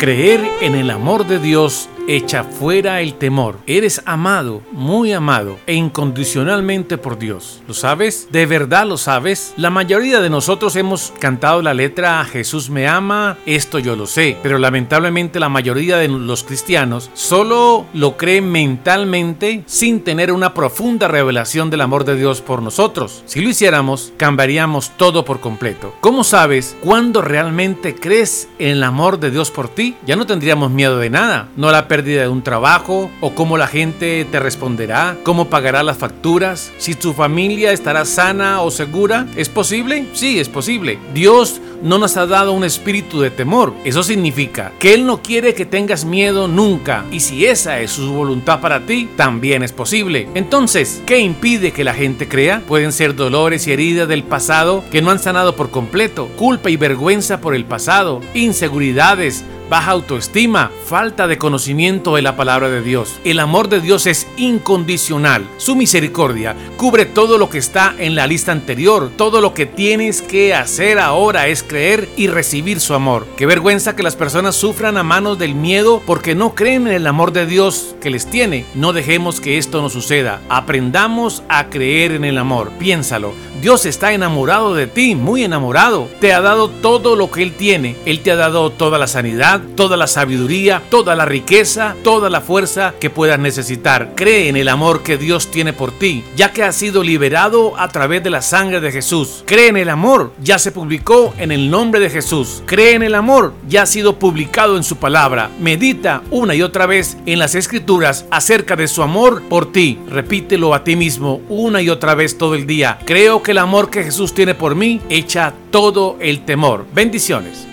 Creer en el amor de Dios echa fuera el temor. Eres amado, muy amado e incondicionalmente por Dios. ¿Lo sabes? ¿De verdad lo sabes? La mayoría de nosotros hemos cantado la letra Jesús me ama, esto yo lo sé, pero lamentablemente la mayoría de los cristianos solo lo creen mentalmente sin tener una profunda revelación del amor de Dios por nosotros. Si lo hiciéramos, cambiaríamos todo por completo. ¿Cómo sabes cuándo realmente crees en el amor de Dios por ti? Ya no tendríamos miedo de nada. No la de un trabajo o cómo la gente te responderá, cómo pagará las facturas, si tu familia estará sana o segura. ¿Es posible? Sí, es posible. Dios no nos ha dado un espíritu de temor. Eso significa que Él no quiere que tengas miedo nunca. Y si esa es su voluntad para ti, también es posible. Entonces, ¿qué impide que la gente crea? Pueden ser dolores y heridas del pasado que no han sanado por completo, culpa y vergüenza por el pasado, inseguridades, baja autoestima, falta de conocimiento de la palabra de Dios. El amor de Dios es incondicional. Su misericordia cubre todo lo que está en la lista anterior. Todo lo que tienes que hacer ahora es creer y recibir su amor. Qué vergüenza que las personas sufran a manos del miedo porque no creen en el amor de Dios que les tiene. No dejemos que esto nos suceda. Aprendamos a creer en el amor. Piénsalo. Dios está enamorado de ti, muy enamorado. Te ha dado todo lo que Él tiene. Él te ha dado toda la sanidad, toda la sabiduría, toda la riqueza, toda la fuerza que puedas necesitar. Cree en el amor que Dios tiene por ti, ya que has sido liberado a través de la sangre de Jesús. Cree en el amor, ya se publicó en el nombre de Jesús. Cree en el amor, ya ha sido publicado en su palabra. Medita una y otra vez en las escrituras acerca de su amor por ti. Repítelo a ti mismo una y otra vez todo el día. Creo que el amor que Jesús tiene por mí echa todo el temor. Bendiciones.